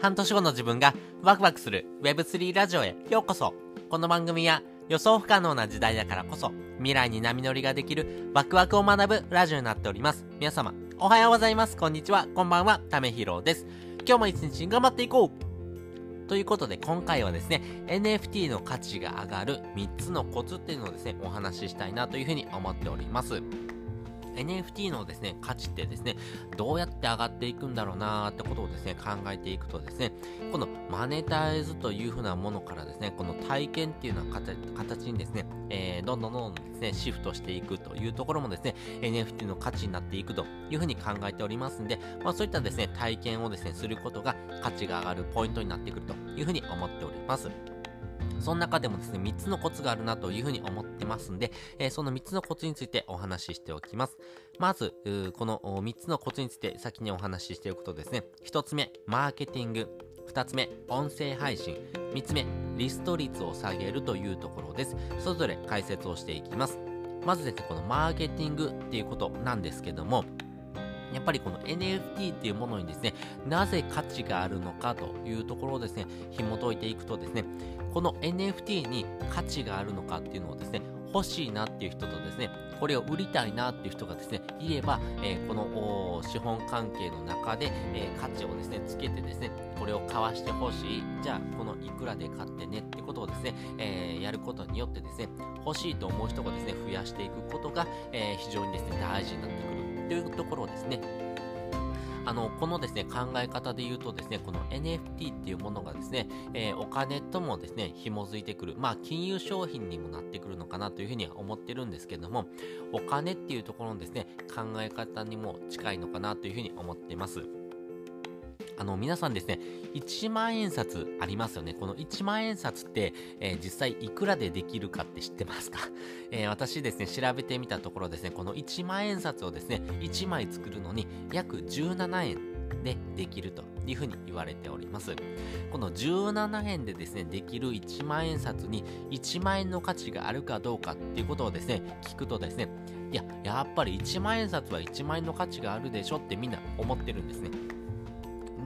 半年後の自分がワクワクする Web3 ラジオへようこそ。この番組は予想不可能な時代だからこそ未来に波乗りができるワクワクを学ぶラジオになっております。皆様おはようございます。こんにちは。こんばんは。ためひろです。今日も一日頑張っていこう。ということで今回はですね NFT の価値が上がる3つのコツっていうのをですねお話ししたいなというふうに思っております。NFT のですね、価値ってですね、どうやって上がっていくんだろうなーってことをですね、考えていくとですね、このマネタイズというふうなものからですね、この体験っていうような形にですね、えー、どんどんどんどんですね、シフトしていくというところもですね、NFT の価値になっていくというふうに考えておりますんで、まあそういったですね、体験をですね、することが価値が上がるポイントになってくるというふうに思っております。その中でもですね、3つのコツがあるなというふうに思ってますんで、えー、その3つのコツについてお話ししておきます。まず、この3つのコツについて先にお話ししておくとですね、1つ目、マーケティング。2つ目、音声配信。3つ目、リスト率を下げるというところです。それぞれ解説をしていきます。まずですね、このマーケティングっていうことなんですけども、やっぱりこの NFT っていうものにですね、なぜ価値があるのかというところをですね、紐解いていくとですね、この NFT に価値があるのかっていうのをですね、欲しいなっていう人とですね、これを売りたいなっていう人がですね、いれば、えー、この資本関係の中で、えー、価値をですね、つけてですね、これを買わしてほしい。じゃあ、このいくらで買ってねってことをですね、えー、やることによってですね、欲しいと思う人がですね、増やしていくことが、え非常にですね、大事になってくるというところですね。あの、このですね、考え方で言うとですね、この NFT っていうものがですね、えー、お金ともですね、紐づいてくる、まあ、金融商品にもなってくるのかなというふうには思ってるんですけども、お金っていうところのですね、考え方にも近いのかなというふうに思っています。あの、皆さんですね、1万円札ありますよね。この1万円札って、えー、実際いくらでできるかって知ってますか、えー、私ですね、調べてみたところですね、この1万円札をですね、1枚作るのに約17円でできるというふうに言われております。この17円でですね、できる1万円札に1万円の価値があるかどうかっていうことをですね、聞くとですね、いや、やっぱり1万円札は1万円の価値があるでしょってみんな思ってるんですね。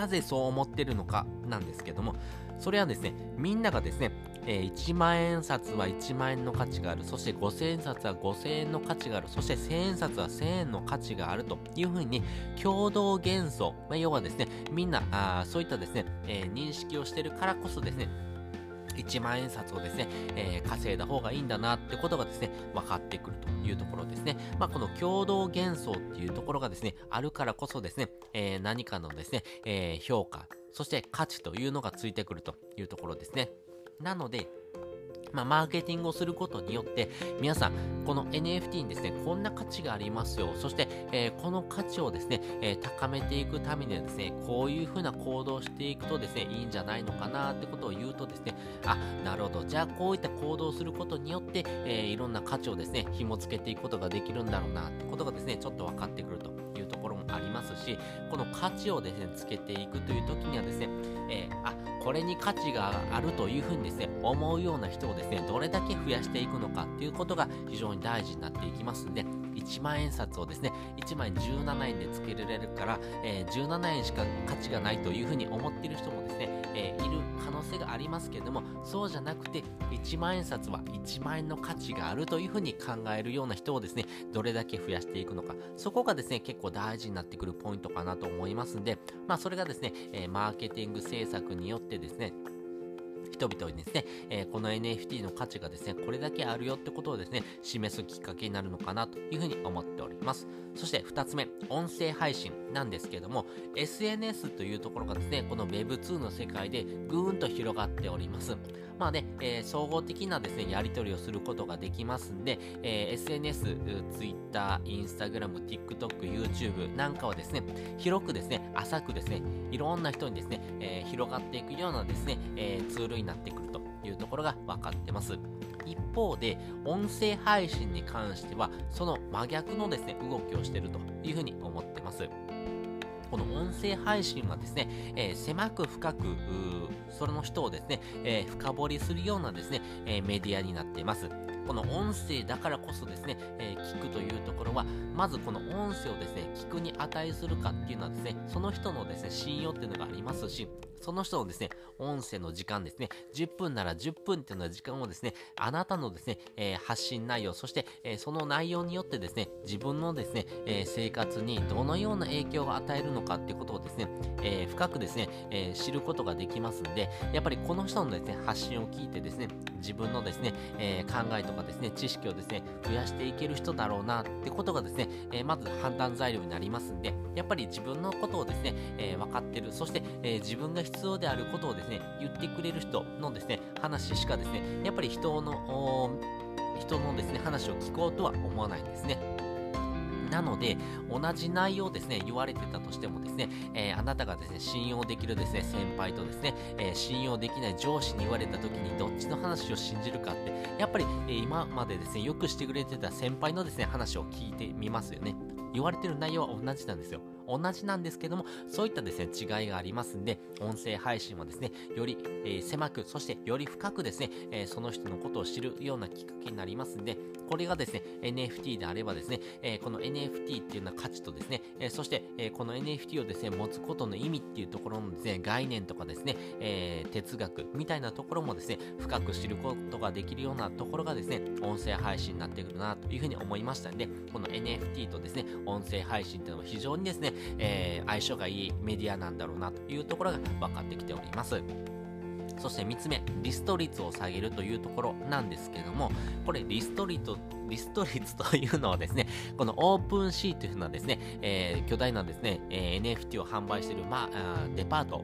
なぜそう思ってるのかなんですけども、それはですね、みんながですね、えー、1万円札は1万円の価値がある、そして5000円札は5000円の価値がある、そして1000円札は1000円の価値があるというふうに、共同幻想、まあ、要はですね、みんな、あそういったですね、えー、認識をしてるからこそですね、1万円札をですね、えー、稼いだ方がいいんだなってことがですね、分かってくるというところですね。まあ、この共同幻想っていうところがですね、あるからこそですね、えー、何かのですね、えー、評価、そして価値というのがついてくるというところですね。なので、まあ、マーケティングをすることによって、皆さん、この NFT にですね、こんな価値がありますよ。そして、えー、この価値をですね、えー、高めていくためにはですね、こういうふうな行動をしていくとですね、いいんじゃないのかなってことを言うとですね、あ、なるほど。じゃあ、こういった行動をすることによって、えー、いろんな価値をですね、紐付けていくことができるんだろうなってことがですね、ちょっと分かってくるというところもありますし、この価値をですね、つけていくという時にはですね、これに価値があるというふうにですね、思うような人をですね、どれだけ増やしていくのかっていうことが非常に大事になっていきますんで、1万円札をですね、1枚17円で付けられるから、えー、17円しか価値がないというふうに思っている人もですね、えー、いる可能性がありますけれども、そうじゃなくて、1万円札は1万円の価値があるというふうに考えるような人をですね、どれだけ増やしていくのか、そこがですね、結構大事になってくるポイントかなと思いますんで、まあそれがですね、えー、マーケティング政策によってですね、人々にですね、えー、この NFT の価値がですね、これだけあるよってことをですね、示すきっかけになるのかなというふうに思っております。そして2つ目、音声配信なんですけども、SNS というところがですね、この Web2 の世界でぐーんと広がっております。まあね、えー、総合的なですね、やり取りをすることができますんで、えー、SNS、Twitter、Instagram、TikTok、YouTube なんかはですね、広くですね、浅くですね、いろんな人にですね、え、広がっていくようなですね、えツールになってくるというところが分かってます。一方で、音声配信に関しては、その真逆のですね、動きをしているというふうに思ってます。この音声配信はですね、えー、狭く深く、その人をですね、えー、深掘りするようなですね、えー、メディアになっています。この音声だからこそですね、え聞くというところは、まずこの音声をですね、聞くに値するかっていうのはですね、その人のですね、信用っていうのがありますし、その人のですね、音声の時間ですね、10分なら10分っていうような時間をですね、あなたのですね、えー、発信内容、そして、えー、その内容によってですね、自分のですね、えー、生活にどのような影響を与えるのかっていうことをですね、え深くですね、え知ることができますんで、やっぱりこの人のですね、発信を聞いてですね、自分のですね、え考えとかですね、知識をですね、増やしていける人だろうなってことがですね、えまず判断材料になりますんで、やっぱり自分のことをですね、え分かってる、そして、え自分が必要であることをですね、言ってくれる人のですね、話しかですね、やっぱり人の、人のですね、話を聞こうとは思わないんですね。なので、同じ内容ですね、言われてたとしてもですね、えー、あなたがですね、信用できるですね、先輩とですね、えー、信用できない上司に言われた時にどっちの話を信じるかって、やっぱり、えー、今までですね、よくしてくれてた先輩のですね、話を聞いてみますよね。言われてる内容は同じなんですよ。同じなんですけども、そういったですね、違いがありますんで、音声配信はですね、より、えー、狭く、そしてより深くですね、えー、その人のことを知るようなきっかけになりますんで、これがですね、NFT であればですね、えー、この NFT っていうような価値とですね、えそして、えこの NFT をですね、持つことの意味っていうところのですね、概念とかですね、え哲学みたいなところもですね、深く知ることができるようなところがですね、音声配信になってくるなというふうに思いましたんで、この NFT とですね、音声配信っていうのは非常にですね、えー、相性がいいメディアなんだろうなというところが分かってきております。そして3つ目、リスト率を下げるというところなんですけども、これリスト率、リスト率というのはですね、このオープンシーというふうなですね、えー、巨大なですね、えー、NFT を販売している、まあ、デパート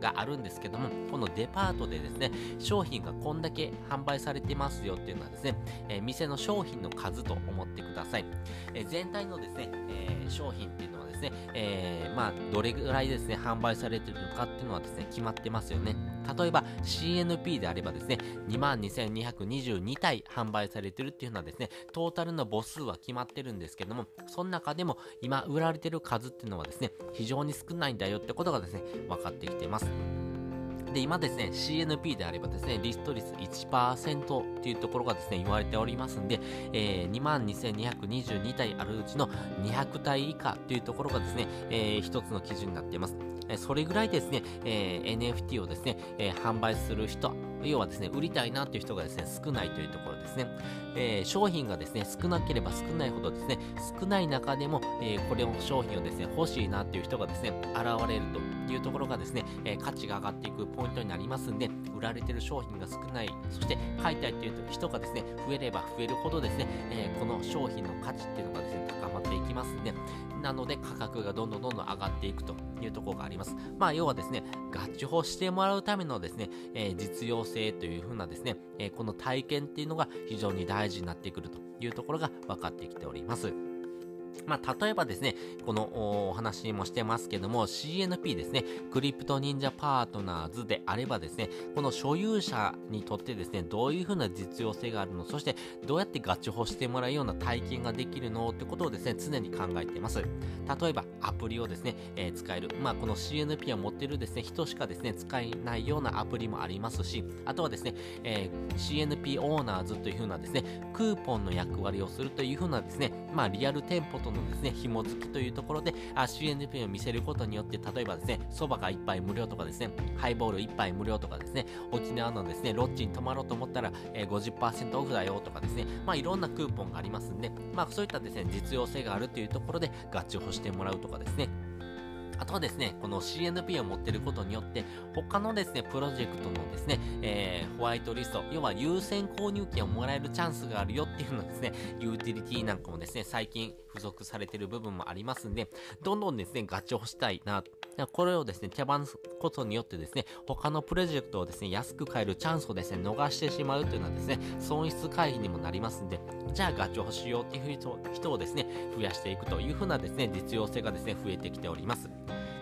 があるんですけども、このデパートでですね、商品がこんだけ販売されてますよっていうのはですね、えー、店の商品の数と思ってください。え、全体のですね、え、商品っていうのはですね、えー、まあ、どれぐらいですね、販売されてるのかっていうのはですね、決まってますよね。例えば CNP であればですね、22,222体販売されてるっていうのはですね、トータルの母数は決まってるんですけども、その中でも今売られてる数っていうのはですね、非常に少ないんだよってことがですね、分かってきています。で、今ですね、CNP であればですね、リスト率1%っていうところがですね、言われておりますんで、えー、22,222体あるうちの200体以下というところがですね、えー、一つの基準になっています。えそれぐらいですね、えー、NFT をですね、えー、販売する人、要はですね、売りたいなという人がですね、少ないというところですね。えー、商品がですね、少なければ少ないほどですね、少ない中でも、えー、これを商品をですね、欲しいなという人がですね、現れるというところがですね、えー、価値が上がっていくポイントになりますんで、売られてる商品が少ない、そして買いたいという人がですね、増えれば増えるほどですね、えこの商品の価値っていうのがですね、高まっていきますんで、なので価格がどんどんどんどん上がっていくというところがあります。まあ、要はですね、合致法してもらうためのですね、えー、実用性というふうなですね、えー、この体験っていうのが非常に大事になってくるというところが分かってきております。まあ、例えばですね、このお話もしてますけども、CNP ですね、クリプト忍者パートナーズであればですね、この所有者にとってですね、どういうふうな実用性があるの、そしてどうやってガチホしてもらうような体験ができるのってことをですね、常に考えています。例えば、アプリをですね、えー、使える。まあ、この CNP を持ってるですね、人しかですね、使えないようなアプリもありますし、あとはですね、えー、CNP オーナーズというふうなですね、クーポンの役割をするというふうなですね、まあ、リアル店舗とのですね、紐付きというところで、CNP を見せることによって、例えばですね、蕎麦が1杯無料とかですね、ハイボール1杯無料とかですね、沖縄のですね、ロッジに泊まろうと思ったら、えー、50%オフだよとかですね、まあいろんなクーポンがありますんで、まあそういったですね、実用性があるというところで、ガチをしてもらうとかですね、あとはですね、この CNP を持ってることによって、他のですね、プロジェクトのですね、えー、ホワイトリスト、要は優先購入権をもらえるチャンスがあるよっていうのですね、ユーティリティなんかもですね、最近付属されてる部分もありますんで、どんどんですね、ガチをしたいな、これをですね、手放すことによってですね、他のプロジェクトをですね、安く買えるチャンスをですね、逃してしまうというのはですね、損失回避にもなりますんで、じゃあガチをしようっていう人をですね、増やしていくというふうなですね、実用性がですね、増えてきております。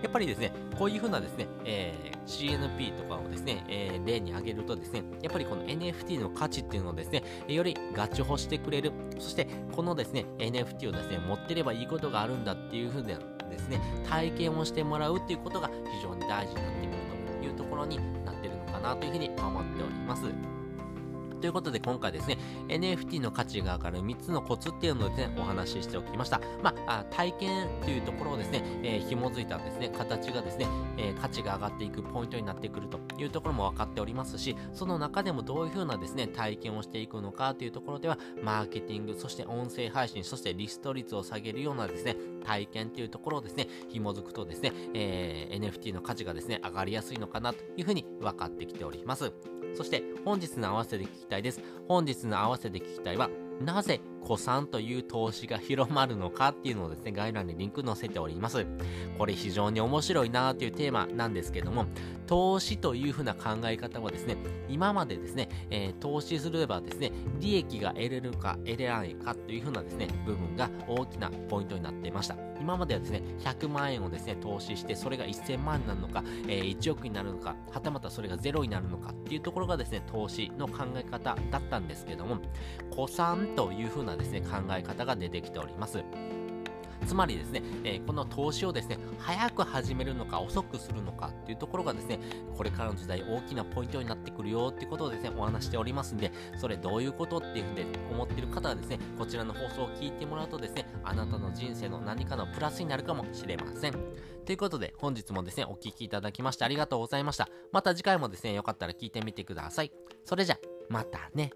やっぱりですね、こういう風なですね、えー、CNP とかをですね、えー、例に挙げるとですね、やっぱりこの NFT の価値っていうのをですね、よりガチホしてくれる、そしてこのですね、NFT をですね、持ってればいいことがあるんだっていう風なですね、体験をしてもらうっていうことが非常に大事になってくるというところになってるのかなというふうに思っております。ということで今回ですね、NFT の価値が上がる3つのコツっていうのをですね、お話ししておきました。まあ、体験というところをですね、えー、紐づいたですね、形がですね、えー、価値が上がっていくポイントになってくるというところも分かっておりますし、その中でもどういうふうなですね、体験をしていくのかというところでは、マーケティング、そして音声配信、そしてリスト率を下げるようなですね、体験というところをですね、紐づくとですね、えー、NFT の価値がですね、上がりやすいのかなというふうに分かってきております。そして本日の合わせで聞きたいです。本日の合わせで聞きたいは、なぜ古参という投資が広まるのかっていうのをですね、概要欄にリンク載せております。これ非常に面白いなというテーマなんですけども、投資というふうな考え方はですね、今までですね、えー、投資すればですね、利益が得れるか得れないかというふうなですね、部分が大きなポイントになっていました。今まではですね、100万円をですね、投資して、それが1000万になるのか、えー、1億になるのか、はたまたそれがゼロになるのかっていうところがですね、投資の考え方だったんですけども、古参というふうなですね、考え方が出てきております。つまりですね、えー、この投資をですね、早く始めるのか遅くするのかっていうところがですね、これからの時代大きなポイントになってくるよってことをですね、お話しておりますんで、それどういうことっていうふうに思ってる方はですね、こちらの放送を聞いてもらうとですね、あなたの人生の何かのプラスになるかもしれません。ということで、本日もですね、お聴きいただきましてありがとうございました。また次回もですね、よかったら聞いてみてください。それじゃ、またね。